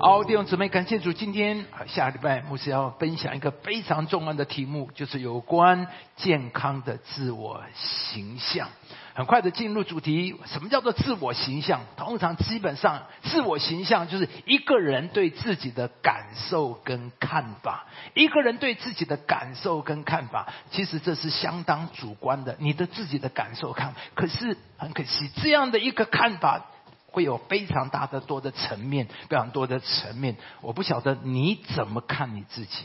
好，弟兄姊妹，感谢主。今天下礼拜牧师要分享一个非常重要的题目，就是有关健康的自我形象。很快的进入主题，什么叫做自我形象？通常基本上，自我形象就是一个人对自己的感受跟看法。一个人对自己的感受跟看法，其实这是相当主观的。你的自己的感受看，可是很可惜，这样的一个看法。会有非常大的多的层面，非常多的层面。我不晓得你怎么看你自己。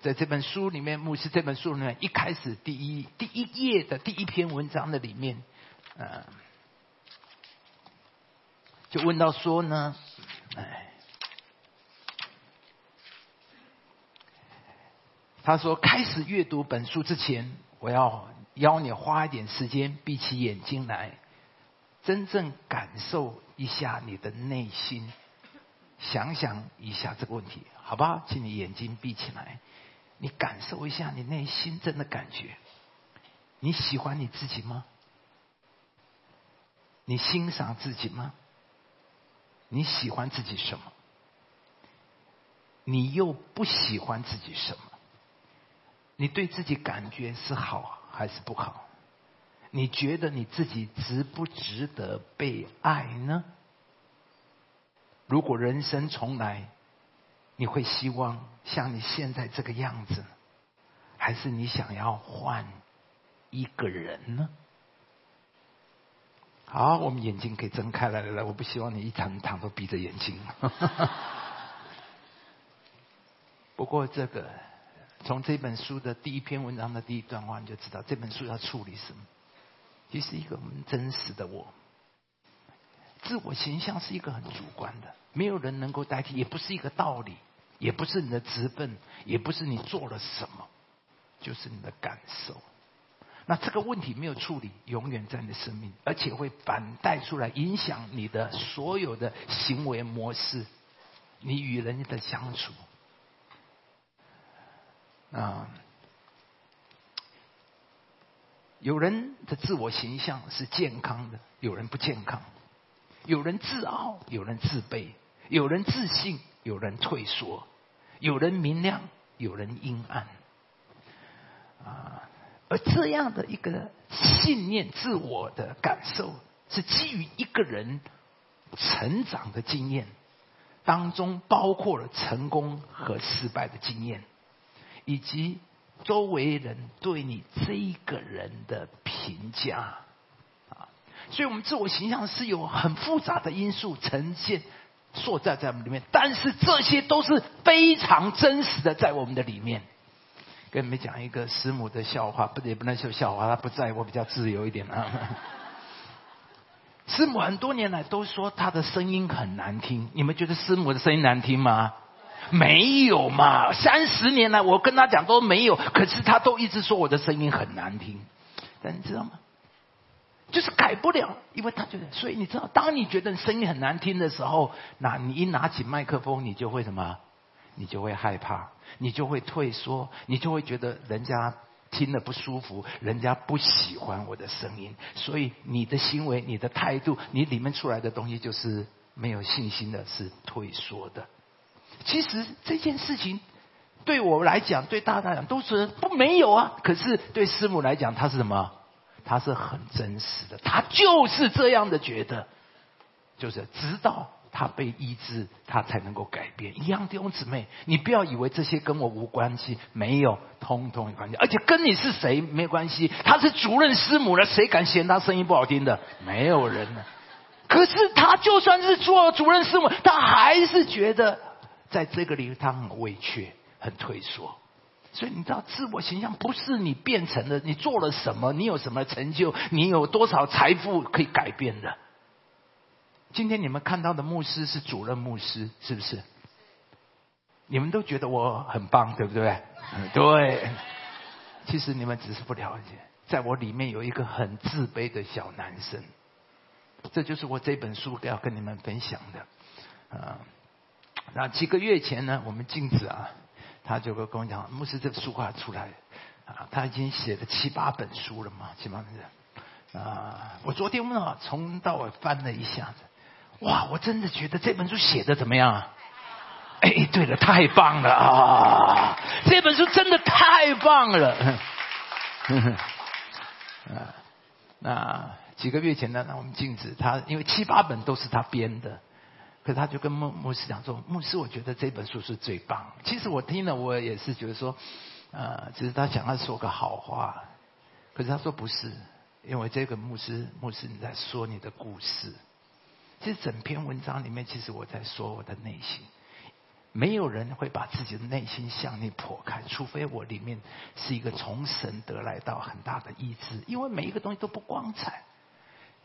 在这本书里面，牧师这本书里面一开始第一第一页的第一篇文章的里面，呃，就问到说呢，哎，他说开始阅读本书之前，我要邀你花一点时间闭起眼睛来。真正感受一下你的内心，想想一下这个问题，好不好？请你眼睛闭起来，你感受一下你内心真的感觉。你喜欢你自己吗？你欣赏自己吗？你喜欢自己什么？你又不喜欢自己什么？你对自己感觉是好还是不好？你觉得你自己值不值得被爱呢？如果人生重来，你会希望像你现在这个样子，还是你想要换一个人呢？好，我们眼睛可以睁开来了。我不希望你一场场都闭着眼睛。不过，这个从这本书的第一篇文章的第一段话，你就知道这本书要处理什么。其实一个真实的我，自我形象是一个很主观的，没有人能够代替，也不是一个道理，也不是你的资本，也不是你做了什么，就是你的感受。那这个问题没有处理，永远在你的生命，而且会反带出来，影响你的所有的行为模式，你与人的相处啊。有人的自我形象是健康的，有人不健康；有人自傲，有人自卑；有人自信，有人退缩；有人明亮，有人阴暗。啊，而这样的一个信念、自我的感受，是基于一个人成长的经验当中，包括了成功和失败的经验，以及。周围人对你这一个人的评价啊，所以我们自我形象是有很复杂的因素呈现、塑造在我们里面，但是这些都是非常真实的在我们的里面。跟你们讲一个师母的笑话，不也不能说笑话，他不在我比较自由一点啊。师母很多年来都说她的声音很难听，你们觉得师母的声音难听吗？没有嘛？三十年来，我跟他讲都没有，可是他都一直说我的声音很难听。但你知道吗？就是改不了，因为他觉得，所以你知道，当你觉得声音很难听的时候，那你一拿起麦克风，你就会什么？你就会害怕，你就会退缩，你就会觉得人家听了不舒服，人家不喜欢我的声音，所以你的行为、你的态度、你里面出来的东西，就是没有信心的，是退缩的。其实这件事情对我来讲，对大家来讲都是不没有啊。可是对师母来讲，他是什么？他是很真实的，他就是这样的觉得，就是直到他被医治，他才能够改变。一样弟兄姊妹，你不要以为这些跟我无关系，没有，通通有关系。而且跟你是谁没关系。他是主任师母了，谁敢嫌他声音不好听的？没有人呢。可是他就算是做主任师母，他还是觉得。在这个领域，他很委屈，很退缩。所以你知道，自我形象不是你变成了，你做了什么，你有什么成就，你有多少财富可以改变的。今天你们看到的牧师是主任牧师，是不是？你们都觉得我很棒，对不对？对。其实你们只是不了解，在我里面有一个很自卑的小男生。这就是我这本书要跟你们分享的，啊。那几个月前呢，我们镜子啊，他就跟我讲，牧师这个书快出来，啊，他已经写了七八本书了嘛，七八本。啊，我昨天问啊，从到尾翻了一下子，哇，我真的觉得这本书写的怎么样啊？哎，对了，太棒了啊！这本书真的太棒了。啊，那几个月前呢，那我们镜子他因为七八本都是他编的，可是他就跟牧牧师讲说：“牧师，我觉得这本书是最棒。”其实我听了，我也是觉得说，呃，只是他想要说个好话，可是他说不是，因为这个牧师牧师你在说你的故事。其实整篇文章里面，其实我在说我的内心。没有人会把自己的内心向你剖开，除非我里面是一个从神得来到很大的意志。因为每一个东西都不光彩，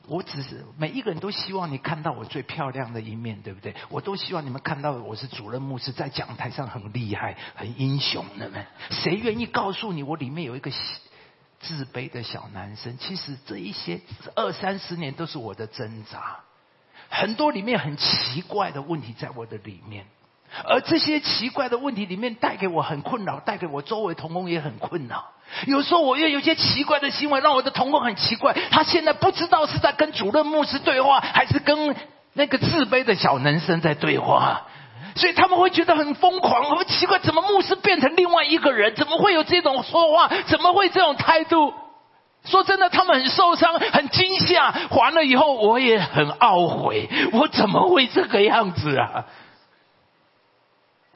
我只是每一个人都希望你看到我最漂亮的一面，对不对？我都希望你们看到我是主任牧师，在讲台上很厉害、很英雄的们。谁愿意告诉你我里面有一个自卑的小男生？其实这一些二三十年都是我的挣扎，很多里面很奇怪的问题在我的里面。而这些奇怪的问题里面带给我很困扰，带给我周围同工也很困扰。有时候我又有些奇怪的行为，让我的同工很奇怪。他现在不知道是在跟主任牧师对话，还是跟那个自卑的小男生在对话。所以他们会觉得很疯狂，很奇怪，怎么牧师变成另外一个人？怎么会有这种说话？怎么会这种态度？说真的，他们很受伤，很惊吓。完了以后，我也很懊悔，我怎么会这个样子啊？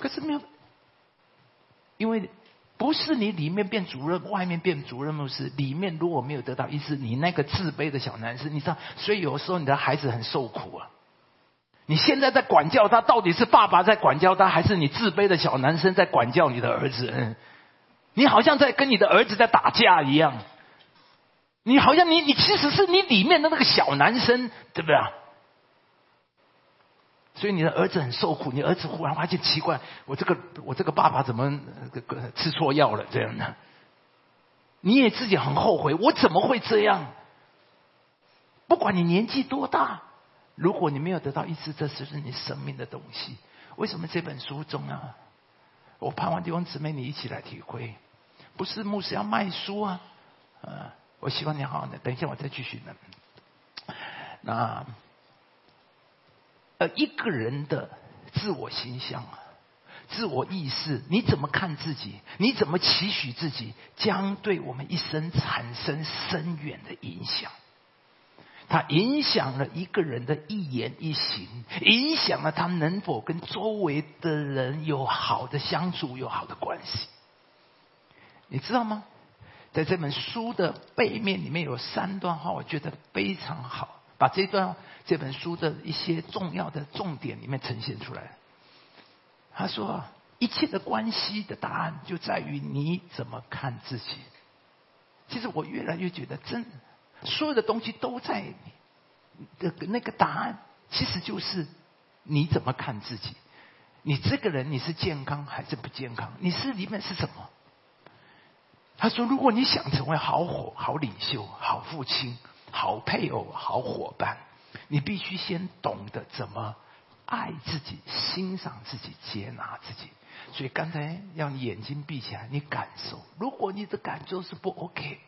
可是没有，因为不是你里面变主任，外面变主任牧师。里面如果没有得到医治，你那个自卑的小男生，你知道，所以有时候你的孩子很受苦啊。你现在在管教他，到底是爸爸在管教他，还是你自卑的小男生在管教你的儿子？你好像在跟你的儿子在打架一样。你好像你你其实是你里面的那个小男生，对不对啊？所以你的儿子很受苦，你儿子忽然发现奇怪，我这个我这个爸爸怎么吃错药了这样的？你也自己很后悔，我怎么会这样？不管你年纪多大，如果你没有得到医治，这是你生命的东西。为什么这本书重要？我盼望弟兄姊妹你一起来体会，不是牧师要卖书啊，呃，我希望你好好的，等一下我再继续呢。那。呃，一个人的自我形象啊，自我意识，你怎么看自己？你怎么期许自己？将对我们一生产生深远的影响。它影响了一个人的一言一行，影响了他能否跟周围的人有好的相处，有好的关系。你知道吗？在这本书的背面里面有三段话，我觉得非常好。把这段这本书的一些重要的重点里面呈现出来。他说：“一切的关系的答案就在于你怎么看自己。”其实我越来越觉得，真所有的东西都在的那个答案，其实就是你怎么看自己。你这个人你是健康还是不健康？你是里面是什么？他说：“如果你想成为好伙、好领袖、好父亲。”好配偶，好伙伴，你必须先懂得怎么爱自己、欣赏自己、接纳自己。所以刚才让你眼睛闭起来，你感受。如果你的感受是不 OK，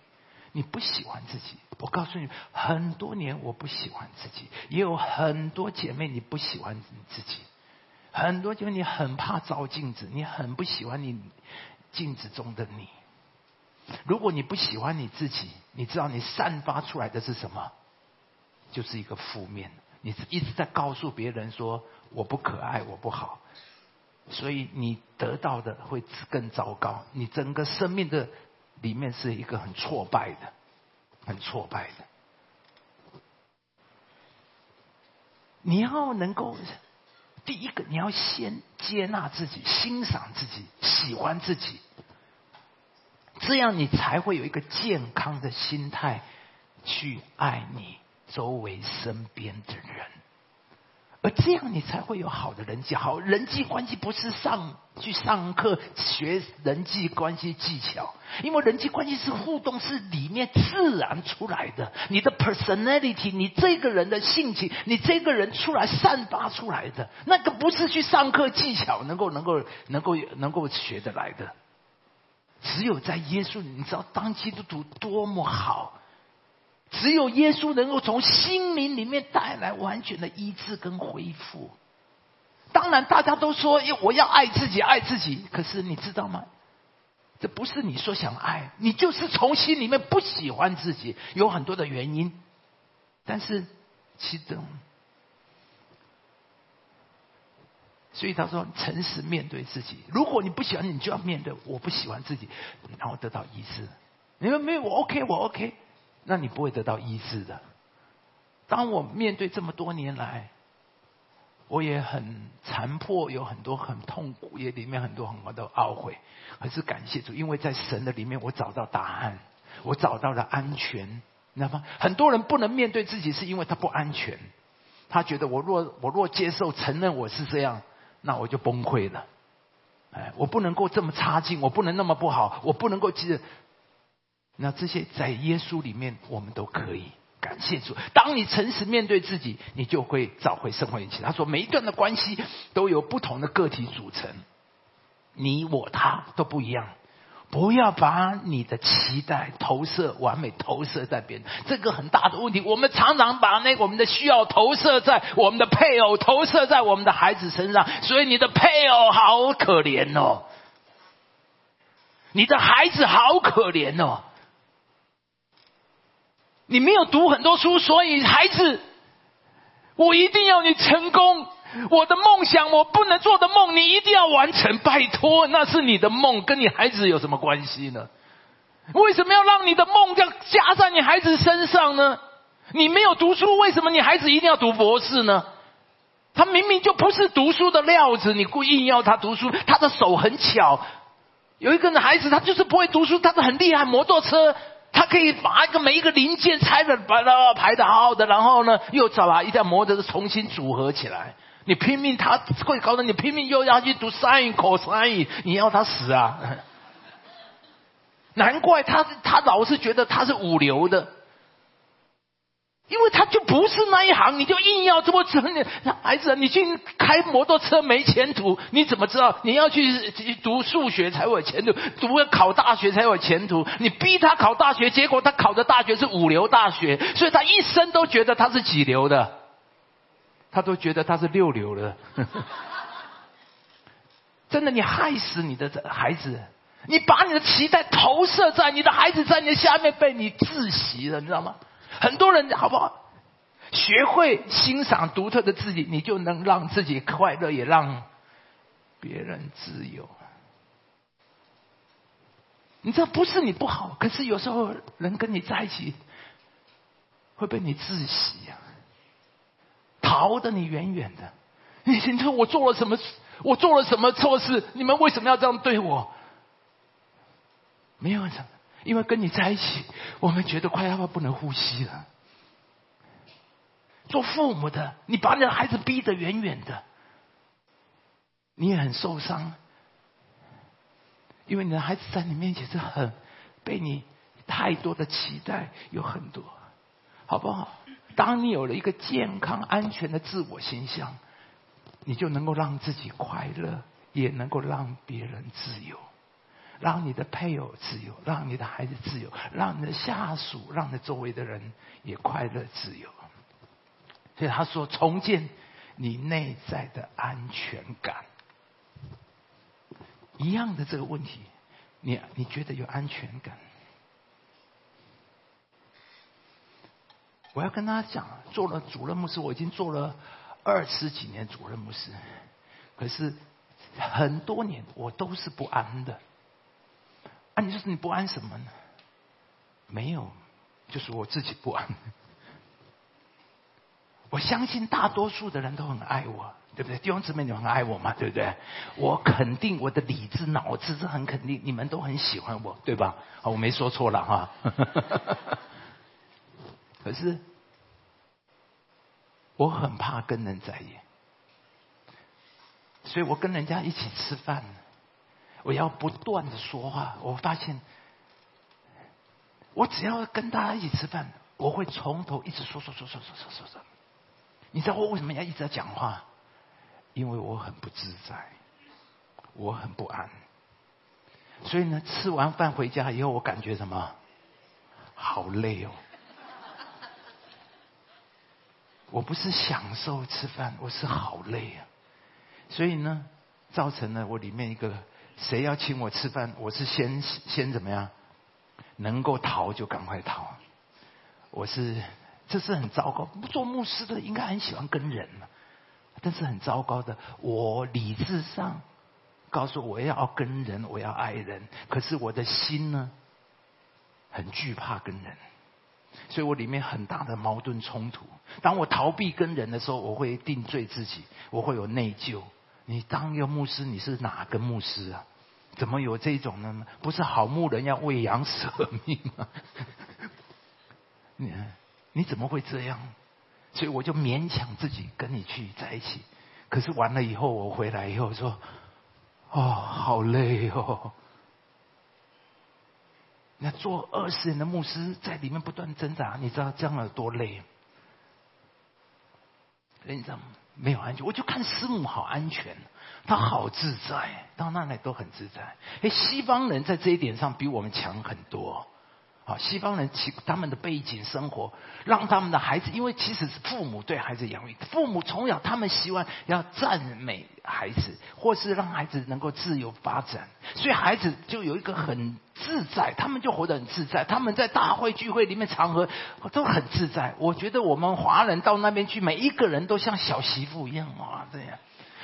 你不喜欢自己，我告诉你，很多年我不喜欢自己，也有很多姐妹你不喜欢你自己，很多姐妹你很怕照镜子，你很不喜欢你镜子中的你。如果你不喜欢你自己，你知道你散发出来的是什么？就是一个负面。你一直在告诉别人说我不可爱，我不好，所以你得到的会更糟糕。你整个生命的里面是一个很挫败的，很挫败的。你要能够，第一个你要先接纳自己，欣赏自己，喜欢自己。这样你才会有一个健康的心态去爱你周围身边的人，而这样你才会有好的人际。好人际关系不是上去上课学人际关系技巧，因为人际关系是互动，是里面自然出来的。你的 personality，你这个人的性情，你这个人出来散发出来的，那个不是去上课技巧能够能够能够能够学得来的。只有在耶稣，你知道当基督徒多么好，只有耶稣能够从心灵里面带来完全的医治跟恢复。当然，大家都说我要爱自己，爱自己。可是你知道吗？这不是你说想爱，你就是从心里面不喜欢自己，有很多的原因。但是，其中，所以他说，诚实面对自己。如果你不喜欢，你就要面对我不喜欢自己，然后得到医治。你说没有，我 OK，我 OK，那你不会得到医治的。当我面对这么多年来。我也很残破，有很多很痛苦，也里面很多很多的懊悔。可是感谢主，因为在神的里面，我找到答案，我找到了安全，你知道吗？很多人不能面对自己，是因为他不安全。他觉得我若我若接受承认我是这样，那我就崩溃了。哎，我不能够这么差劲，我不能那么不好，我不能够记得。那这些在耶稣里面，我们都可以。感谢主，当你诚实面对自己，你就会找回生活运气。他说，每一段的关系都由不同的个体组成，你我他都不一样。不要把你的期待投射完美投射在别人，这个很大的问题。我们常常把那我们的需要投射在我们的配偶，投射在我们的孩子身上。所以你的配偶好可怜哦，你的孩子好可怜哦。你没有读很多书，所以孩子，我一定要你成功。我的梦想，我不能做的梦，你一定要完成。拜托，那是你的梦，跟你孩子有什么关系呢？为什么要让你的梦要加在你孩子身上呢？你没有读书，为什么你孩子一定要读博士呢？他明明就不是读书的料子，你故意要他读书。他的手很巧，有一个孩子，他就是不会读书，他是很厉害，摩托车。他可以把一个每一个零件拆的把它排的好好的，然后呢，又找把一辆摩托车重新组合起来。你拼命，他会搞得你拼命又要去读 sin、cosine，你要他死啊！难怪他他老是觉得他是五流的。因为他就不是那一行，你就硬要这么整你孩子，你去开摩托车没前途，你怎么知道？你要去读数学才有前途，读考大学才有前途。你逼他考大学，结果他考的大学是五流大学，所以他一生都觉得他是几流的，他都觉得他是六流了。真的，你害死你的孩子，你把你的期待投射在你的孩子在你的下面被你窒息了，你知道吗？很多人好不好？学会欣赏独特的自己，你就能让自己快乐，也让别人自由。你知道不是你不好，可是有时候人跟你在一起会被你窒息呀，逃得你远远的。你你说我做了什么？我做了什么错事？你们为什么要这样对我？没有什么。因为跟你在一起，我们觉得快要不能呼吸了。做父母的，你把你的孩子逼得远远的，你也很受伤。因为你的孩子在你面前是很被你太多的期待，有很多，好不好？当你有了一个健康、安全的自我形象，你就能够让自己快乐，也能够让别人自由。让你的配偶自由，让你的孩子自由，让你的下属，让你周围的人也快乐自由。所以他说，重建你内在的安全感。一样的这个问题，你你觉得有安全感？我要跟大家讲，做了主任牧师，我已经做了二十几年主任牧师，可是很多年我都是不安的。啊，你说你不安什么呢？没有，就是我自己不安。我相信大多数的人都很爱我，对不对？弟兄姊妹，你们很爱我嘛？对不对？我肯定我的理智、脑子是很肯定，你们都很喜欢我，对吧？啊，我没说错了哈。可是，我很怕跟人在一起，所以我跟人家一起吃饭。我要不断的说话，我发现，我只要跟大家一起吃饭，我会从头一直说说说说说说说说。你知道我为什么要一直在讲话？因为我很不自在，我很不安。所以呢，吃完饭回家以后，我感觉什么？好累哦！我不是享受吃饭，我是好累啊。所以呢，造成了我里面一个，谁要请我吃饭，我是先先怎么样，能够逃就赶快逃。我是，这是很糟糕。做牧师的应该很喜欢跟人嘛，但是很糟糕的，我理智上告诉我要跟人，我要爱人，可是我的心呢，很惧怕跟人。所以我里面很大的矛盾冲突。当我逃避跟人的时候，我会定罪自己，我会有内疚。你当一个牧师，你是哪个牧师啊？怎么有这种呢？不是好牧人要喂羊舍命吗？你你怎么会这样？所以我就勉强自己跟你去在一起。可是完了以后，我回来以后说：“哦，好累哦。”那做二十年的牧师，在里面不断挣扎，你知道这样有多累？你知道吗？没有安全，我就看师母好安全，她好自在，到那里都很自在。哎，西方人在这一点上比我们强很多。啊，西方人其他们的背景生活，让他们的孩子，因为其实是父母对孩子养育，父母从小他们希望要赞美孩子，或是让孩子能够自由发展，所以孩子就有一个很自在，他们就活得很自在。他们在大会聚会里面场合都很自在。我觉得我们华人到那边去，每一个人都像小媳妇一样啊，这样。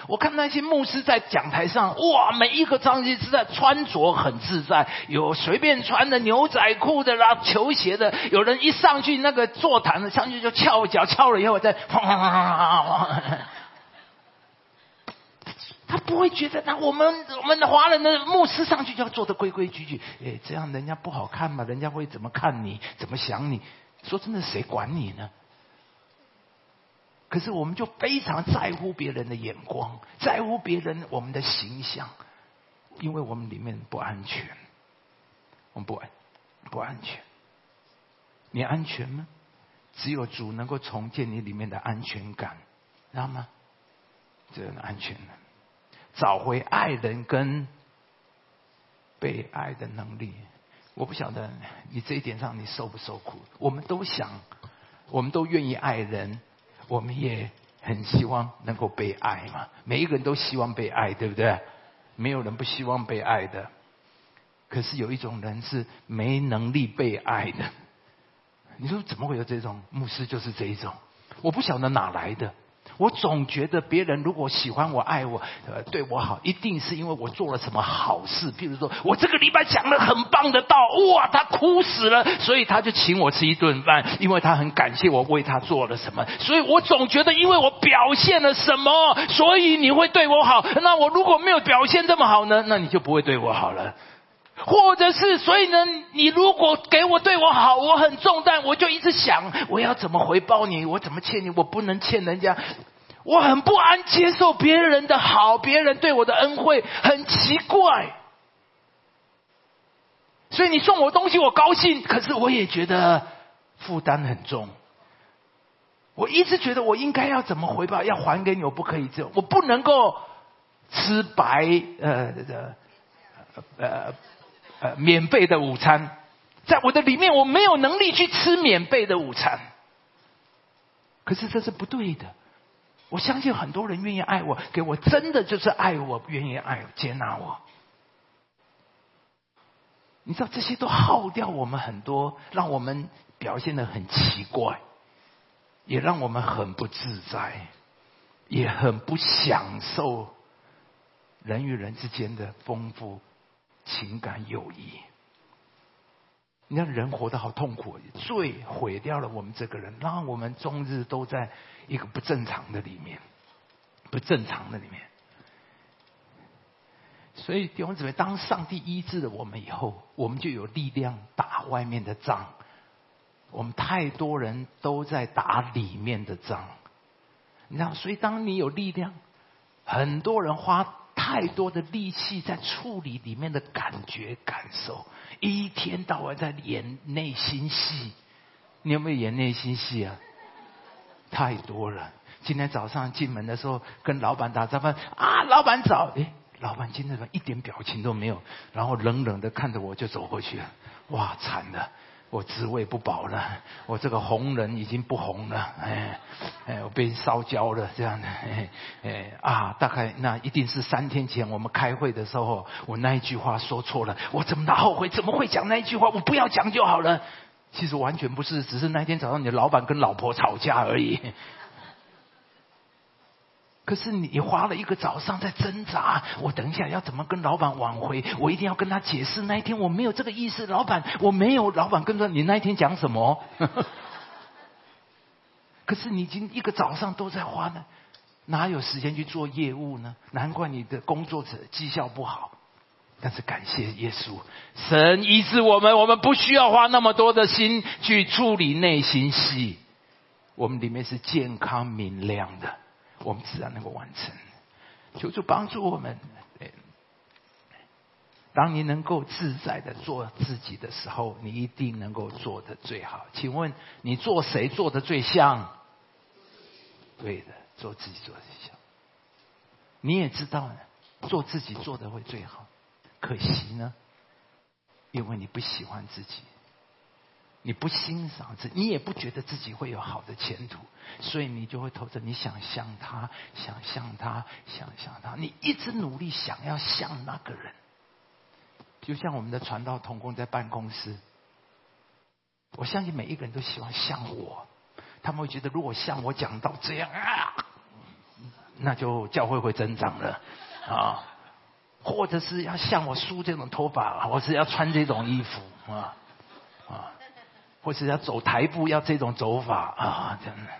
我看那些牧师在讲台上，哇，每一个张师在穿着很自在，有随便穿的牛仔裤的啦，球鞋的，有人一上去那个座谈的上去就翘脚，翘了以后再，他不会觉得那我们我们的华人的牧师上去就要做的规规矩矩，哎，这样人家不好看嘛，人家会怎么看你，怎么想你？说真的，谁管你呢？可是我们就非常在乎别人的眼光，在乎别人我们的形象，因为我们里面不安全，我们不安不安全。你安全吗？只有主能够重建你里面的安全感，知道吗？这样的安全感，找回爱人跟被爱的能力。我不晓得你这一点上你受不受苦？我们都想，我们都愿意爱人。我们也很希望能够被爱嘛，每一个人都希望被爱，对不对？没有人不希望被爱的。可是有一种人是没能力被爱的。你说怎么会有这种牧师？就是这一种，我不晓得哪来的。我总觉得别人如果喜欢我、爱我、呃对我好，一定是因为我做了什么好事。譬如说我这个礼拜讲了很棒的道，哇，他哭死了，所以他就请我吃一顿饭，因为他很感谢我为他做了什么。所以我总觉得，因为我表现了什么，所以你会对我好。那我如果没有表现这么好呢？那你就不会对我好了。或者是，所以呢，你如果给我对我好，我很重担，我就一直想我要怎么回报你，我怎么欠你，我不能欠人家。我很不安，接受别人的好，别人对我的恩惠，很奇怪。所以你送我东西，我高兴，可是我也觉得负担很重。我一直觉得我应该要怎么回报，要还给你，我不可以这样，我不能够吃白呃呃呃呃免费的午餐，在我的里面，我没有能力去吃免费的午餐。可是这是不对的。我相信很多人愿意爱我，给我真的就是爱我，愿意爱接纳我。你知道这些都耗掉我们很多，让我们表现的很奇怪，也让我们很不自在，也很不享受人与人之间的丰富情感友谊。你看人活得好痛苦，罪毁掉了我们这个人，让我们终日都在。一个不正常的里面，不正常的里面，所以弟兄姊妹，当上帝医治了我们以后，我们就有力量打外面的仗。我们太多人都在打里面的仗，你知道，所以当你有力量，很多人花太多的力气在处理里面的感觉感受，一天到晚在演内心戏。你有没有演内心戏啊？太多了。今天早上进门的时候，跟老板打招呼啊，老板早。哎，老板今天怎么一点表情都没有？然后冷冷的看着我就走过去了。哇，惨了！我职位不保了，我这个红人已经不红了，哎，哎，我被烧焦了，这样的，哎，哎，啊，大概那一定是三天前我们开会的时候，我那一句话说错了，我怎么的后悔？怎么会讲那一句话？我不要讲就好了。其实完全不是，只是那天早上你的老板跟老婆吵架而已。可是你花了一个早上在挣扎，我等一下要怎么跟老板挽回？我一定要跟他解释，那一天我没有这个意思，老板我没有。老板跟着你那一天讲什么？可是你已经一个早上都在花呢，哪有时间去做业务呢？难怪你的工作者绩效不好。但是感谢耶稣，神医治我们，我们不需要花那么多的心去处理内心戏，我们里面是健康明亮的。我们自然能够完成。求主帮助我们。当你能够自在的做自己的时候，你一定能够做的最好。请问你做谁做的最像？对的，做自己做的最像。你也知道呢，做自己做的会最好。可惜呢，因为你不喜欢自己。你不欣赏自己，你也不觉得自己会有好的前途，所以你就会投着你想像他，想象他，想象他，你一直努力想要像那个人。就像我们的传道同工在办公室，我相信每一个人都希望像我，他们会觉得如果像我讲到这样啊，那就教会会增长了啊，或者是要像我梳这种头发，或是要穿这种衣服啊。或是要走台步，要这种走法啊，真的。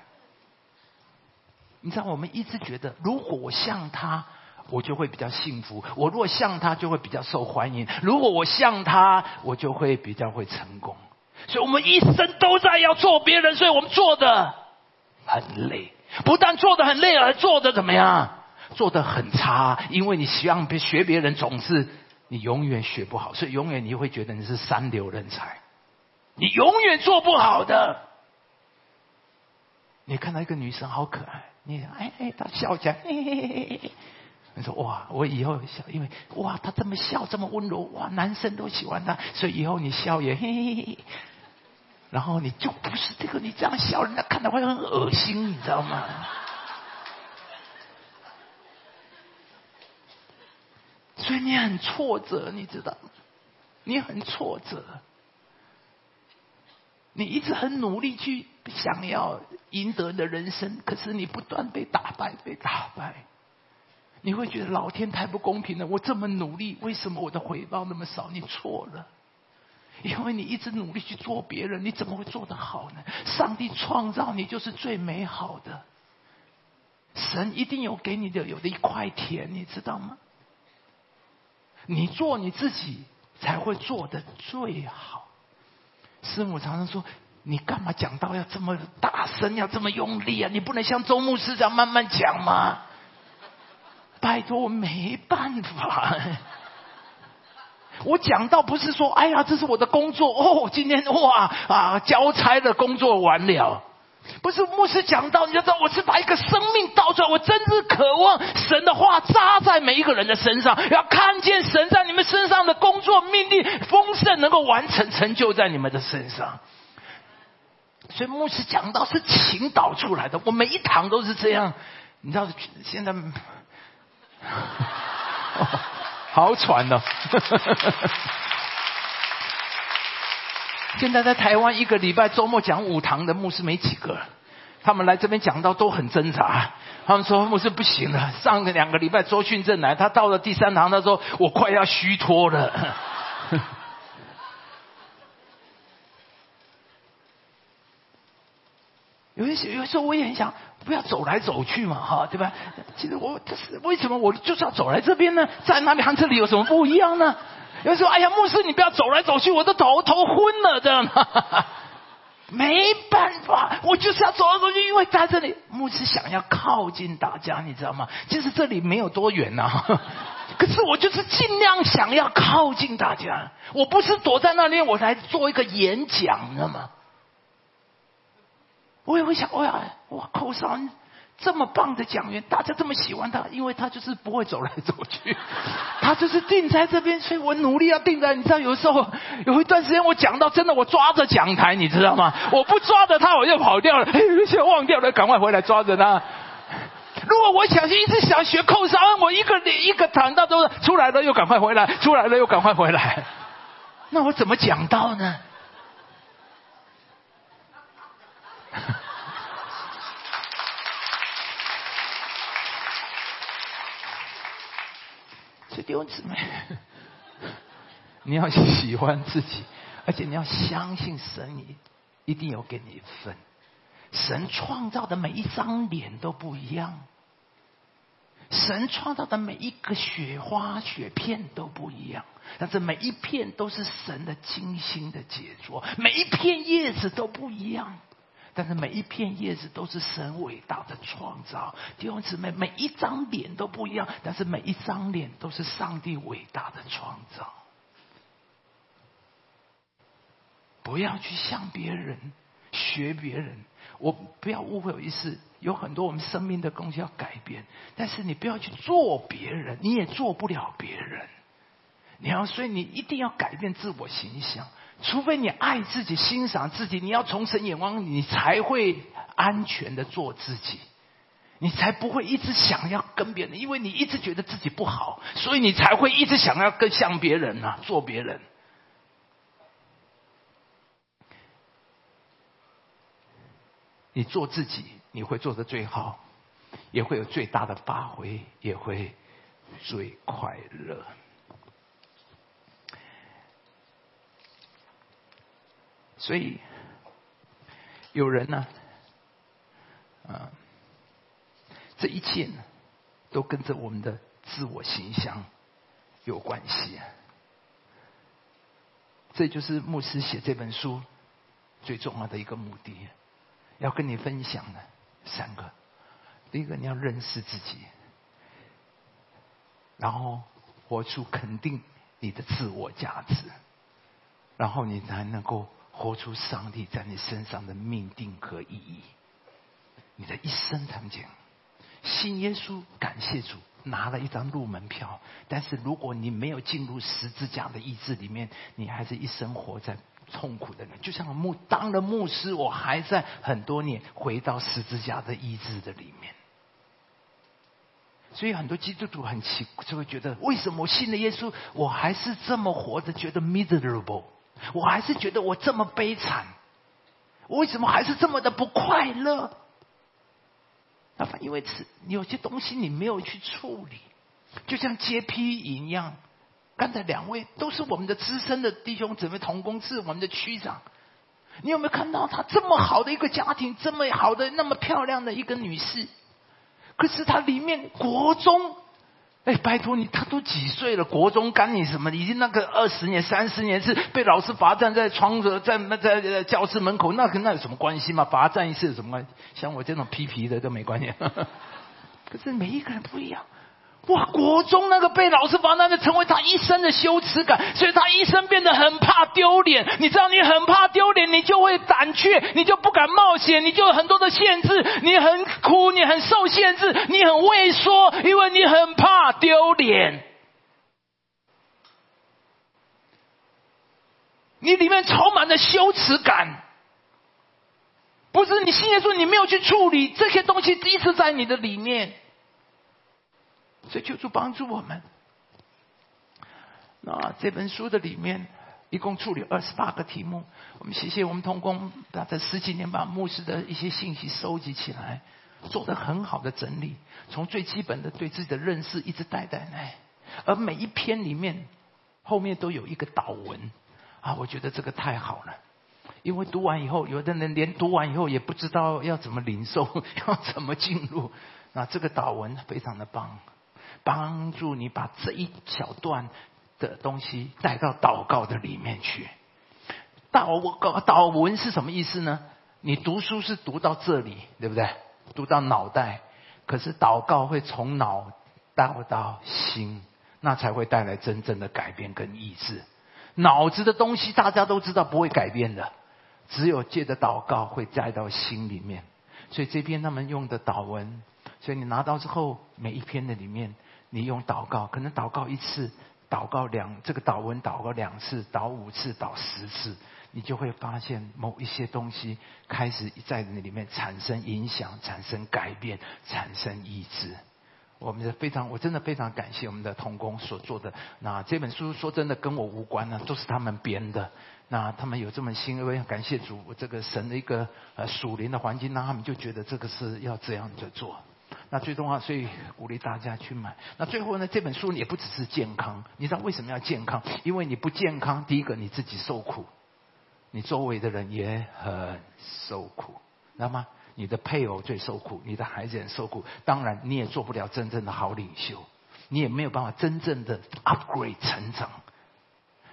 你知道，我们一直觉得，如果我像他，我就会比较幸福；我如果像他，就会比较受欢迎；如果我像他，我就会比较会成功。所以，我们一生都在要做别人，所以我们做的很累。不但做的很累，而做的怎么样？做的很差，因为你希望别学别人，总是你永远学不好，所以永远你会觉得你是三流人才。你永远做不好的。你看到一个女生好可爱，你哎哎，她笑起来，嘿嘿嘿嘿你说哇，我以后笑，因为哇，她这么笑，这么温柔，哇，男生都喜欢她，所以以后你笑也嘿嘿嘿。然后你就不是这个，你这样笑，人家看到会很恶心，你知道吗？所以你很挫折，你知道？你很挫折。你一直很努力去想要赢得的人生，可是你不断被打败，被打败。你会觉得老天太不公平了。我这么努力，为什么我的回报那么少？你错了，因为你一直努力去做别人，你怎么会做得好呢？上帝创造你就是最美好的，神一定有给你的有的一块田，你知道吗？你做你自己才会做的最好。师母常常说：“你干嘛讲到要这么大声，要这么用力啊？你不能像周牧师这样慢慢讲吗？” 拜托，我没办法。我讲到不是说：“哎呀，这是我的工作哦，今天哇啊，交差的工作完了。”不是牧师讲到，你要知道，我是把一个生命倒出来，我真是渴望神的话扎在每一个人的身上，要看见神在你们身上的工作命令丰盛，能够完成成就在你们的身上。所以牧师讲到是情导出来的，我每一堂都是这样。你知道现在 好喘哦。现在在台湾一个礼拜周末讲五堂的牧师没几个，他们来这边讲到都很挣扎。他们说牧师不行了，上个两个礼拜周训正来，他到了第三堂，他说我快要虚脱了。有一些有时候我也很想不要走来走去嘛，哈，对吧？其实我这是为什么我就是要走来这边呢？在那里和这里有什么不一样呢？有人说：“哎呀，牧师，你不要走来走去，我的头头昏了。”这样，没办法，我就是要走来走去，因为在这里，牧师想要靠近大家，你知道吗？其实这里没有多远呐，可是我就是尽量想要靠近大家。我不是躲在那里，我来做一个演讲，知道吗？我也会想，哎呀，哇，口上这么棒的讲员，大家这么喜欢他，因为他就是不会走来走去，他就是定在这边，所以我努力要定在。你知道，有时候有一段时间我讲到真的，我抓着讲台，你知道吗？我不抓着他，我就跑掉了，现在忘掉了，赶快回来抓着他。如果我小心一直想学扣杀，我一个一个谈到都出来了，又赶快回来，出来了又赶快回来，那我怎么讲到呢？弟兄姊妹，你要喜欢自己，而且你要相信神一一定有给你一份。神创造的每一张脸都不一样，神创造的每一个雪花雪片都不一样，但是每一片都是神的精心的杰作，每一片叶子都不一样。但是每一片叶子都是神伟大的创造，弟兄姊妹，每一张脸都不一样，但是每一张脸都是上帝伟大的创造。不要去向别人学别人，我不要误会我意思。有很多我们生命的东西要改变，但是你不要去做别人，你也做不了别人。你要，所以你一定要改变自我形象。除非你爱自己、欣赏自己，你要从神眼光，你才会安全的做自己，你才不会一直想要跟别人，因为你一直觉得自己不好，所以你才会一直想要更像别人呐，做别人。你做自己，你会做的最好，也会有最大的发挥，也会最快乐。所以，有人呢，啊，这一切呢，都跟着我们的自我形象有关系。这就是牧师写这本书最重要的一个目的，要跟你分享的三个：第一个，你要认识自己，然后活出肯定你的自我价值，然后你才能够。活出上帝在你身上的命定和意义，你的一生他们讲，信耶稣，感谢主，拿了一张入门票。但是如果你没有进入十字架的意志里面，你还是一生活在痛苦的人。就像牧当了牧师，我还在很多年回到十字架的意志的里面。所以很多基督徒很奇，就会觉得为什么信了耶稣，我还是这么活着，觉得 miserable。我还是觉得我这么悲惨，我为什么还是这么的不快乐？那反因为是有些东西你没有去处理，就像接批一样。刚才两位都是我们的资深的弟兄姊妹同工，是我们的区长。你有没有看到他这么好的一个家庭，这么好的那么漂亮的一个女士？可是他里面国中。哎，拜托你，他都几岁了？国中干你什么？已经那个二十年、三十年是被老师罚站在窗子，在那在教室门口，那跟那有什么关系吗？罚站一次有什么关系？像我这种皮皮的都没关系。可是每一个人不一样。哇！国中那个被老师罚，那个成为他一生的羞耻感，所以他一生变得很怕丢脸。你知道，你很怕丢脸，你就会胆怯，你就不敢冒险，你就有很多的限制，你很苦，你很受限制，你很畏缩，因为你很怕丢脸。你里面充满了羞耻感，不是你信耶稣，你没有去处理这些东西，一直在你的里面。所以求主帮助我们。那这本书的里面一共处理二十八个题目，我们谢谢我们同工，把这十几年把牧师的一些信息收集起来，做的很好的整理，从最基本的对自己的认识一直带带来，而每一篇里面后面都有一个导文啊，我觉得这个太好了，因为读完以后，有的人连读完以后也不知道要怎么领受，要怎么进入，那这个导文非常的棒。帮助你把这一小段的东西带到祷告的里面去。祷告祷文是什么意思呢？你读书是读到这里，对不对？读到脑袋，可是祷告会从脑到到心，那才会带来真正的改变跟意志。脑子的东西大家都知道不会改变的，只有借着祷告会带到心里面。所以这篇他们用的祷文，所以你拿到之后，每一篇的里面，你用祷告，可能祷告一次，祷告两这个祷文祷告两次，祷五次，祷十次，你就会发现某一些东西开始在你里面产生影响，产生改变，产生意志。我们是非常，我真的非常感谢我们的童工所做的。那这本书说真的跟我无关呢，都是他们编的。那他们有这么心，我也感谢主，这个神的一个呃属灵的环境，那他们就觉得这个是要这样子做。那最重要，所以鼓励大家去买。那最后呢，这本书也不只是健康，你知道为什么要健康？因为你不健康，第一个你自己受苦，你周围的人也很受苦，知道吗？你的配偶最受苦，你的孩子很受苦，当然你也做不了真正的好领袖，你也没有办法真正的 upgrade 成长。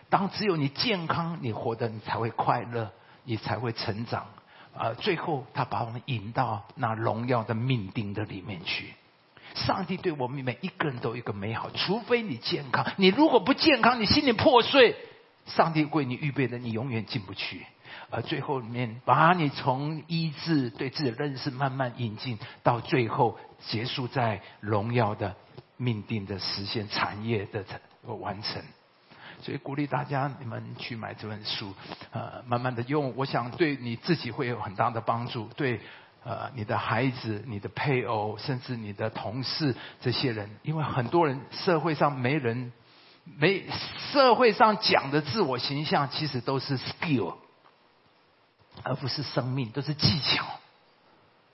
当只有你健康，你活得你才会快乐，你才会成长。啊，最后他把我们引到那荣耀的命定的里面去。上帝对我们每一个人都有一个美好，除非你健康。你如果不健康，你心里破碎，上帝为你预备的，你永远进不去。而最后里面把你从医治对自己的认识慢慢引进，到最后结束在荣耀的命定的实现产业的完成。所以鼓励大家你们去买这本书，呃，慢慢的用，我想对你自己会有很大的帮助，对呃你的孩子、你的配偶，甚至你的同事这些人，因为很多人社会上没人没社会上讲的自我形象，其实都是 skill。而不是生命，都是技巧。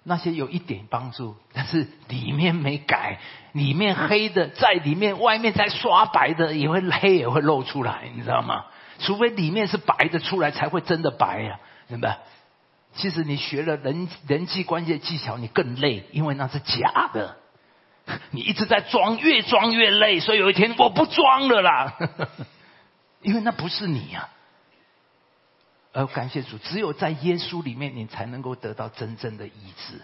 那些有一点帮助，但是里面没改，里面黑的在里面，外面再刷白的也会黑，也会露出来，你知道吗？除非里面是白的出来，才会真的白呀，明白？其实你学了人人际关系的技巧，你更累，因为那是假的。你一直在装，越装越累，所以有一天我不装了啦，因为那不是你呀。而感谢主，只有在耶稣里面，你才能够得到真正的医治。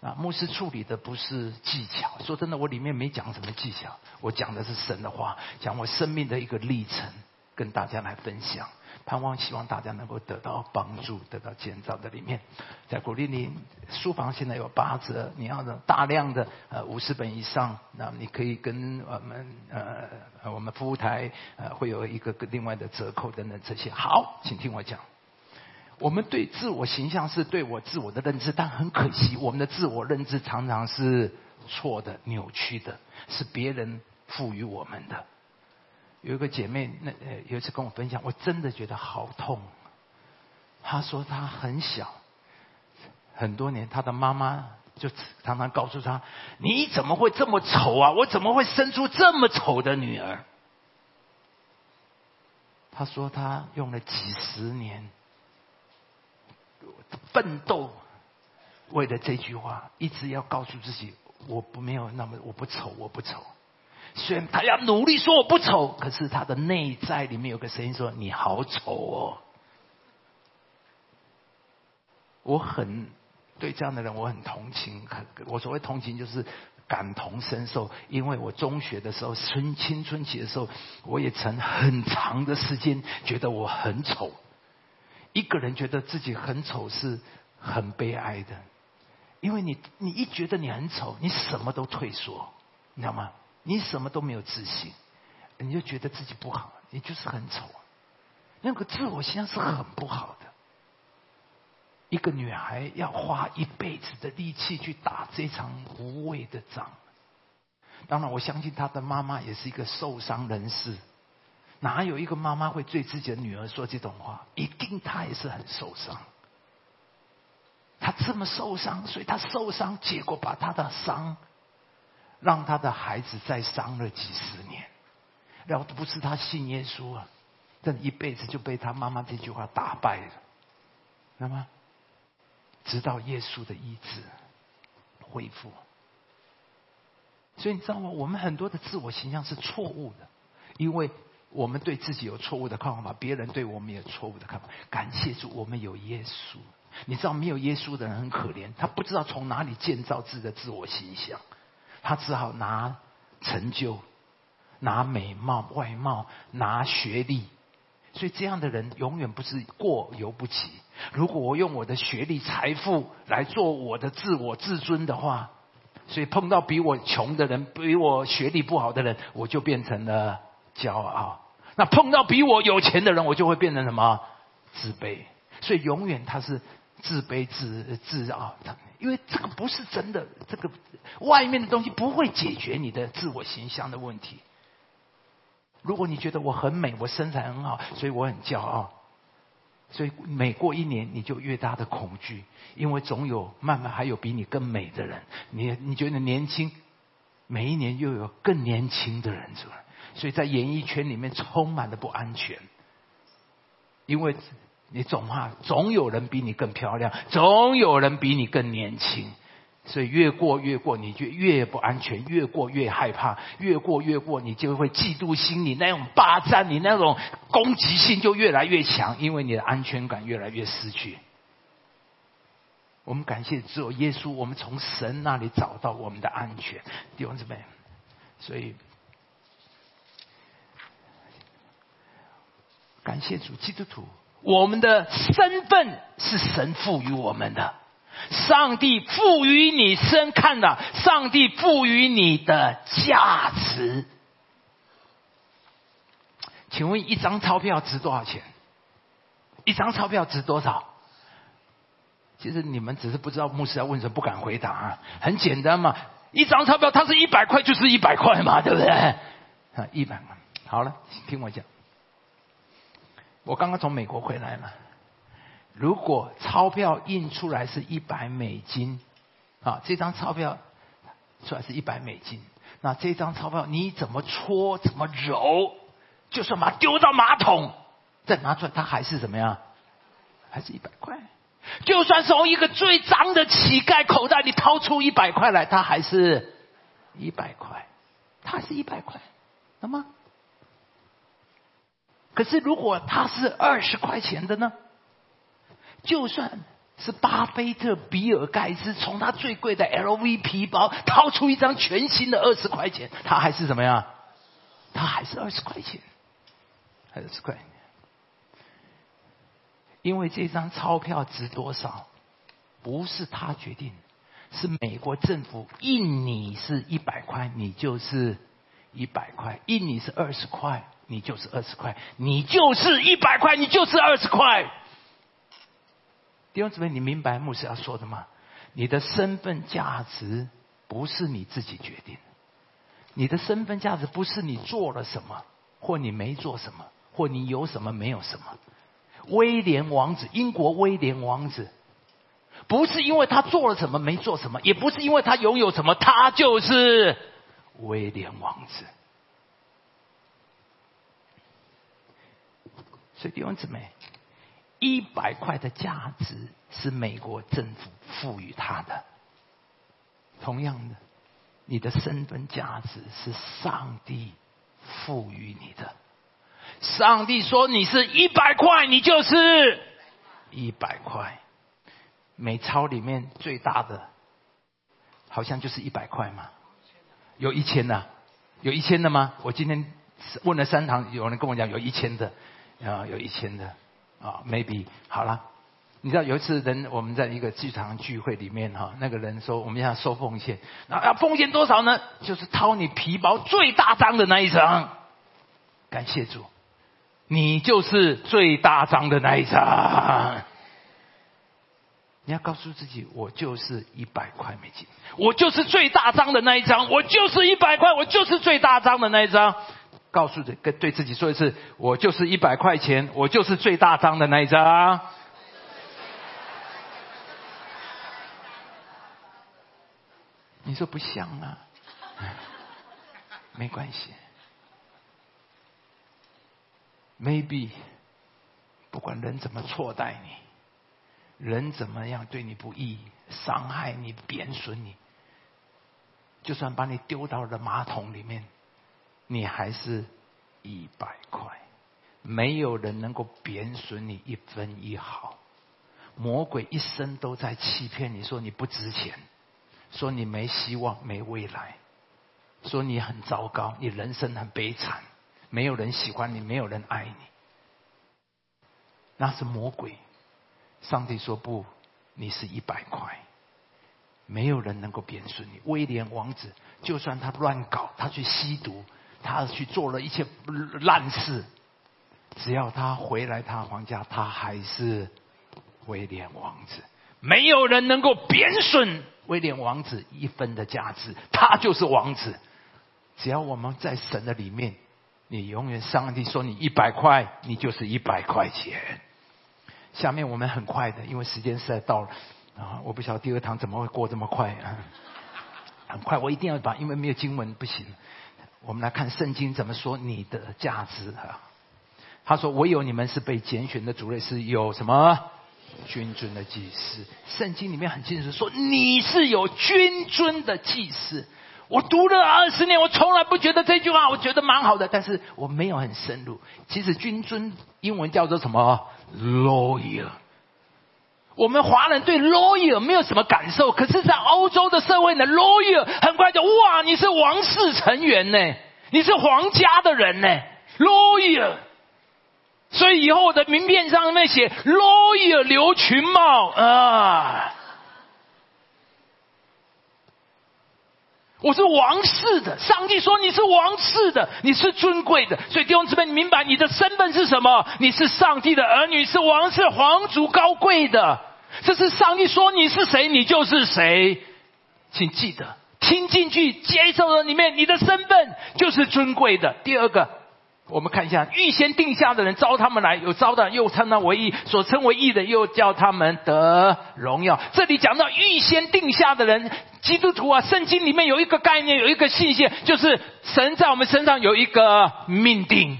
啊，牧师处理的不是技巧，说真的，我里面没讲什么技巧，我讲的是神的话，讲我生命的一个历程，跟大家来分享。盼望希望大家能够得到帮助，得到建造的里面。在鼓励你，书房现在有八折，你要的大量的呃五十本以上，那你可以跟我们呃我们服务台呃会有一个另外的折扣等等这些。好，请听我讲。我们对自我形象是对我自我的认知，但很可惜，我们的自我认知常常是错的、扭曲的，是别人赋予我们的。有一个姐妹，那呃有一次跟我分享，我真的觉得好痛。她说她很小，很多年，她的妈妈就常常告诉她：“你怎么会这么丑啊？我怎么会生出这么丑的女儿？”她说她用了几十年奋斗，为了这句话，一直要告诉自己：“我不没有那么，我不丑，我不丑。”虽然他要努力说我不丑，可是他的内在里面有个声音说：“你好丑哦！”我很对这样的人我很同情，我所谓同情就是感同身受，因为我中学的时候春青春期的时候，我也曾很长的时间觉得我很丑。一个人觉得自己很丑是很悲哀的，因为你你一觉得你很丑，你什么都退缩，你知道吗？你什么都没有自信，你就觉得自己不好，你就是很丑，那个自我形象是很不好的。一个女孩要花一辈子的力气去打这场无谓的仗。当然，我相信她的妈妈也是一个受伤人士。哪有一个妈妈会对自己的女儿说这种话？一定她也是很受伤。她这么受伤，所以她受伤，结果把她的伤。让他的孩子再伤了几十年，然后不是他信耶稣啊，这一辈子就被他妈妈这句话打败了，那么直到耶稣的医治恢复，所以你知道吗？我们很多的自我形象是错误的，因为我们对自己有错误的看法，别人对我们也有错误的看法。感谢主，我们有耶稣。你知道没有耶稣的人很可怜，他不知道从哪里建造自己的自我形象。他只好拿成就、拿美貌、外貌、拿学历，所以这样的人永远不是过犹不及。如果我用我的学历、财富来做我的自我自尊的话，所以碰到比我穷的人、比我学历不好的人，我就变成了骄傲；那碰到比我有钱的人，我就会变成什么？自卑。所以永远他是自卑、自自傲，因为这个不是真的。这个外面的东西不会解决你的自我形象的问题。如果你觉得我很美，我身材很好，所以我很骄傲。所以每过一年，你就越大的恐惧，因为总有慢慢还有比你更美的人。你你觉得年轻，每一年又有更年轻的人出来，所以在演艺圈里面充满了不安全。因为你总怕总有人比你更漂亮，总有人比你更年轻。所以越过越过，你就越不安全；越过越害怕，越过越过，你就会嫉妒心，你那种霸占，你那种攻击性就越来越强，因为你的安全感越来越失去。我们感谢只有耶稣，我们从神那里找到我们的安全，弟兄姊妹。所以感谢主，基督徒，我们的身份是神赋予我们的。上帝赋予你身看的，上帝赋予你的价值。请问一张钞票值多少钱？一张钞票值多少？其实你们只是不知道牧师要问什么，不敢回答。啊。很简单嘛，一张钞票它是一百块就是一百块嘛，对不对？啊，一百嘛。好了，听我讲。我刚刚从美国回来了。如果钞票印出来是一百美金，啊，这张钞票出来是一百美金，那这张钞票你怎么搓怎么揉，就算把它丢到马桶，再拿出来，它还是怎么样？还是一百块。就算从一个最脏的乞丐口袋里掏出一百块来，它还是一百块，它是一百块，那么，可是如果它是二十块钱的呢？就算是巴菲特、比尔盖茨从他最贵的 LV 皮包掏出一张全新的二十块钱，他还是怎么样？他还是二十块钱，二十块。因为这张钞票值多少，不是他决定，是美国政府印你是一百块，你就是一百块；印你是二十块，你就是二十块；你就是一百块，你就是二十块。弟兄姊妹，你明白牧师要说的吗？你的身份价值不是你自己决定，你的身份价值不是你做了什么，或你没做什么，或你有什么没有什么。威廉王子，英国威廉王子，不是因为他做了什么没做什么，也不是因为他拥有什么，他就是威廉王子。所以弟兄姊妹。一百块的价值是美国政府赋予他的。同样的，你的身份价值是上帝赋予你的。上帝说你是一百块，你就是一百块。美钞里面最大的，好像就是一百块嘛。有一千的，有一千的吗？我今天问了三堂，有人跟我讲有一千的，啊，有一千的。啊，maybe 好了，你知道有一次人我们在一个剧场聚会里面哈，那个人说我们要收奉献，那要奉献多少呢？就是掏你皮包最大张的那一张。感谢主，你就是最大张的那一张。你要告诉自己，我就是一百块美金，我就是最大张的那一张，我就是一百块，我就是最大张的那一张。告诉跟对自己说一次，我就是一百块钱，我就是最大张的那一张。你说不像啊？没关系，maybe 不管人怎么错待你，人怎么样对你不义、伤害你、贬损你，就算把你丢到了马桶里面。你还是一百块，没有人能够贬损你一分一毫。魔鬼一生都在欺骗你，说你不值钱，说你没希望、没未来，说你很糟糕，你人生很悲惨，没有人喜欢你，没有人爱你。那是魔鬼。上帝说不，你是一百块，没有人能够贬损你。威廉王子，就算他乱搞，他去吸毒，他去做了一切烂事，只要他回来他皇家，他还是威廉王子。没有人能够贬损威廉王子一分的价值，他就是王子。只要我们在神的里面，你永远上帝说你一百块，你就是一百块钱。下面我们很快的，因为时间实在到了啊！我不晓得第二堂怎么会过这么快啊！很快，我一定要把，因为没有经文不行。我们来看圣经怎么说你的价值啊？他说：“唯有你们是被拣选的族类，是有什么君尊的祭司。”圣经里面很清楚说，你是有君尊的祭司。我读了二十年，我从来不觉得这句话，我觉得蛮好的，但是我没有很深入。其实君尊英文叫做什么？loyal。我们华人对 lawyer 没有什么感受，可是，在欧洲的社会呢 lawyer 很快就哇，你是王室成员呢，你是皇家的人呢 lawyer，。所以以后我的名片上面写 lawyer 刘群茂啊。我是王室的，上帝说你是王室的，你是尊贵的，所以弟兄姊妹，你明白你的身份是什么？你是上帝的儿女，是王室皇族高贵的。这是上帝说你是谁，你就是谁，请记得听进去，接受了里面你的身份就是尊贵的。第二个。我们看一下，预先定下的人招他们来，有招的又称他为义，所称为义的又叫他们得荣耀。这里讲到预先定下的人，基督徒啊，圣经里面有一个概念，有一个信息，就是神在我们身上有一个命定。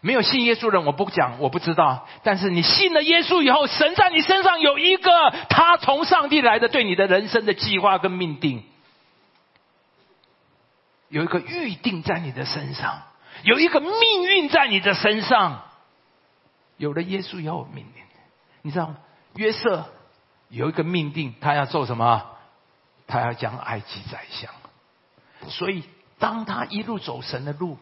没有信耶稣的人，我不讲，我不知道。但是你信了耶稣以后，神在你身上有一个他从上帝来的对你的人生的计划跟命定，有一个预定在你的身上。有一个命运在你的身上，有了耶稣以后命令，你知道吗？约瑟有一个命定，他要做什么？他要将埃及宰相。所以，当他一路走神的路，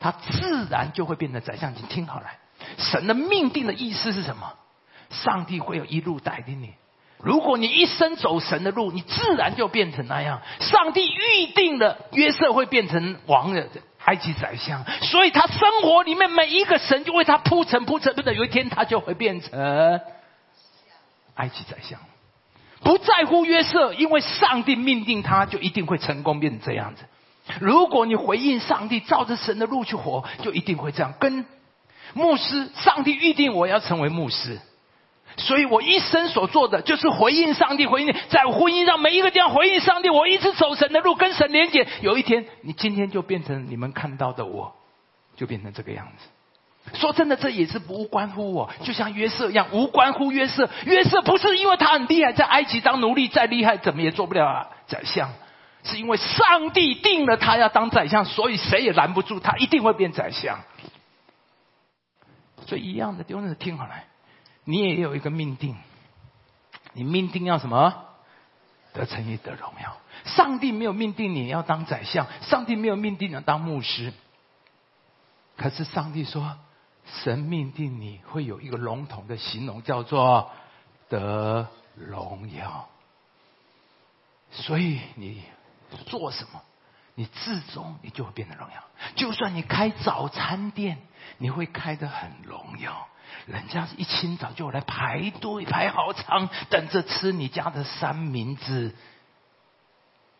他自然就会变成宰相。你听好了，神的命定的意思是什么？上帝会有一路带领你。如果你一生走神的路，你自然就变成那样。上帝预定了约瑟会变成王的。埃及宰相，所以他生活里面每一个神就为他铺陈铺陈，不的有一天他就会变成埃及宰相。不在乎约瑟，因为上帝命定他，就一定会成功变成这样子。如果你回应上帝，照着神的路去活，就一定会这样。跟牧师，上帝预定我要成为牧师。所以我一生所做的就是回应上帝，回应在婚姻上每一个地方回应上帝。我一直走神的路，跟神连接。有一天，你今天就变成你们看到的我，就变成这个样子。说真的，这也是无关乎我，就像约瑟一样，无关乎约瑟。约瑟不是因为他很厉害，在埃及当奴隶再厉害，怎么也做不了宰相，是因为上帝定了他要当宰相，所以谁也拦不住他，一定会变宰相。所以一样的，弟兄听好了。你也有一个命定，你命定要什么？得成义得荣耀。上帝没有命定你要当宰相，上帝没有命定你要当牧师。可是上帝说，神命定你会有一个笼统的形容，叫做得荣耀。所以你做什么，你至终你就会变得荣耀。就算你开早餐店，你会开得很荣耀。人家一清早就来排队排好长，等着吃你家的三明治。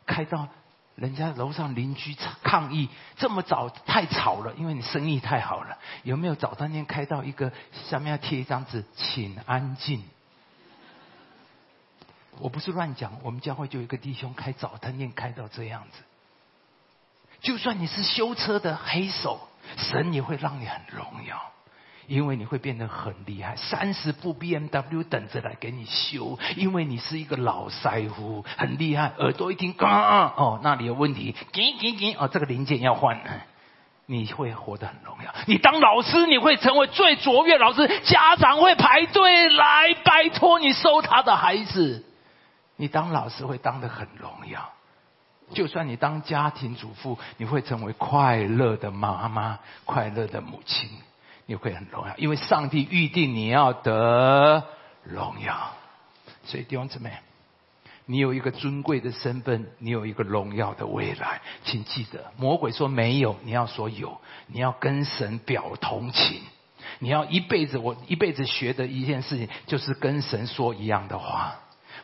开到人家楼上邻居抗议，这么早太吵了，因为你生意太好了。有没有早餐店开到一个下面要贴一张纸，请安静？我不是乱讲，我们教会就有一个弟兄开早餐店开到这样子。就算你是修车的黑手，神也会让你很荣耀。因为你会变得很厉害，三十部 B M W 等着来给你修。因为你是一个老腮胡，很厉害，耳朵一听，啊哦，那里有问题，给给给，哦，这个零件要换，你会活得很荣耀。你当老师，你会成为最卓越老师，家长会排队来拜托你收他的孩子。你当老师会当得很荣耀，就算你当家庭主妇，你会成为快乐的妈妈，快乐的母亲。你会很荣耀，因为上帝预定你要得荣耀。所以弟兄姊妹，你有一个尊贵的身份，你有一个荣耀的未来，请记得，魔鬼说没有，你要说有，你要跟神表同情。你要一辈子，我一辈子学的一件事情，就是跟神说一样的话，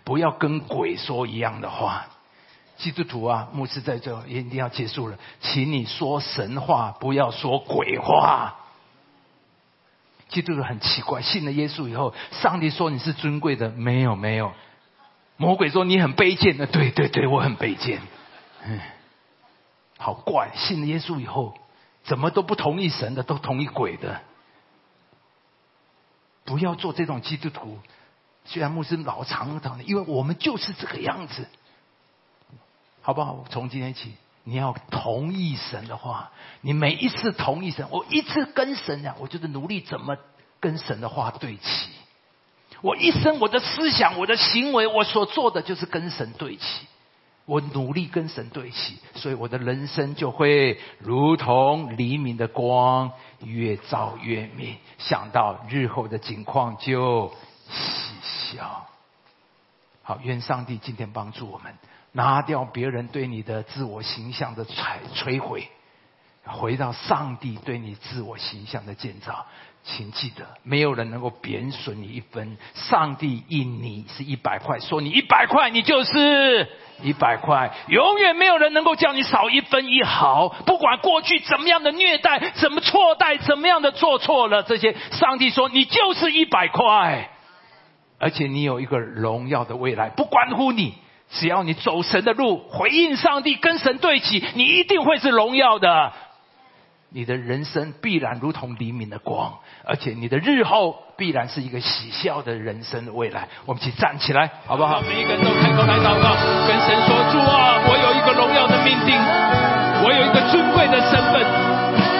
不要跟鬼说一样的话。基督徒啊，牧师在这也一定要结束了，请你说神话，不要说鬼话。基督徒很奇怪，信了耶稣以后，上帝说你是尊贵的，没有没有，魔鬼说你很卑贱的，对对对，我很卑贱。嗯，好怪，信了耶稣以后，怎么都不同意神的，都同意鬼的。不要做这种基督徒，虽然牧师老常的，因为我们就是这个样子，好不好？从今天起，你要同意神的话，你每一次同意神，我一次跟神讲，我就是努力怎么跟神的话对齐。我一生我的思想、我的行为、我所做的，就是跟神对齐。我努力跟神对齐，所以我的人生就会如同黎明的光，越照越明。想到日后的景况就喜笑。好，愿上帝今天帮助我们，拿掉别人对你的自我形象的摧摧毁，回到上帝对你自我形象的建造。请记得，没有人能够贬损你一分。上帝印你是一百块，说你一百块，你就是一百块。永远没有人能够叫你少一分一毫。不管过去怎么样的虐待，怎么错待，怎么样的做错了，这些上帝说你就是一百块，而且你有一个荣耀的未来，不关乎你。只要你走神的路，回应上帝，跟神对齐，你一定会是荣耀的。你的人生必然如同黎明的光，而且你的日后必然是一个喜笑的人生的未来。我们一起站起来，好不好？每一个人都开口来祷告，跟神说：主啊，我有一个荣耀的命定，我有一个尊贵的身份，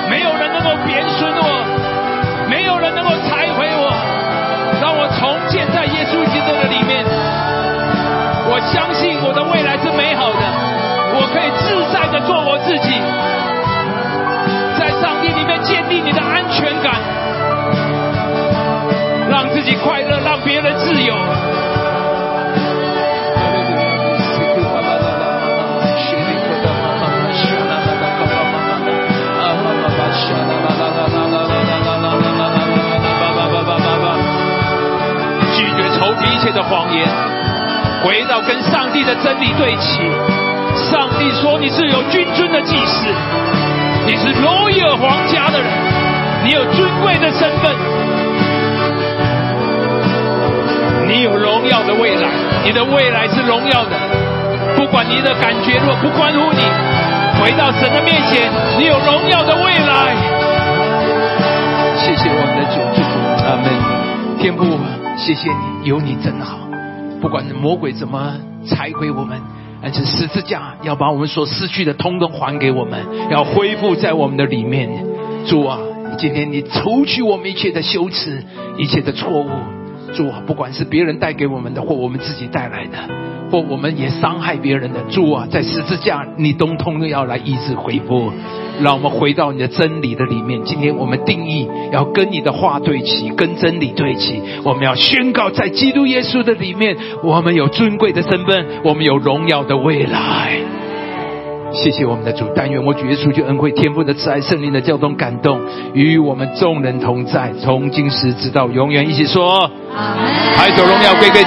没有人能够贬损我，没有人能够拆毁我，让我重建在耶稣基督的里面。我相信我的未来是美好的，我可以自在的做我自己。在上帝里面建立你的安全感，让自己快乐，让别人自由。拒绝仇敌一切的谎言，回到跟上帝的真理对齐。上帝说你是有君尊的祭司。你是罗伊尔皇家的人，你有尊贵的身份，你有荣耀的未来，你的未来是荣耀的。不管你的感觉若不关乎你，回到神的面前，你有荣耀的未来。谢谢我们的主，主阿门。天父，谢谢你，有你真好。不管魔鬼怎么拆毁我们。而且十字架要把我们所失去的通通还给我们，要恢复在我们的里面。主啊，今天你除去我们一切的羞耻，一切的错误。主啊，不管是别人带给我们的，或我们自己带来的，或我们也伤害别人的，主啊，在十字架你通通要来医治恢复。让我们回到你的真理的里面。今天我们定义要跟你的话对齐，跟真理对齐。我们要宣告，在基督耶稣的里面，我们有尊贵的身份，我们有荣耀的未来。谢谢我们的主，但愿我主耶稣就恩惠天父的慈爱、圣灵的交通感动，与我们众人同在，从今时直到永远。一起说，阿门。还有荣耀归给主。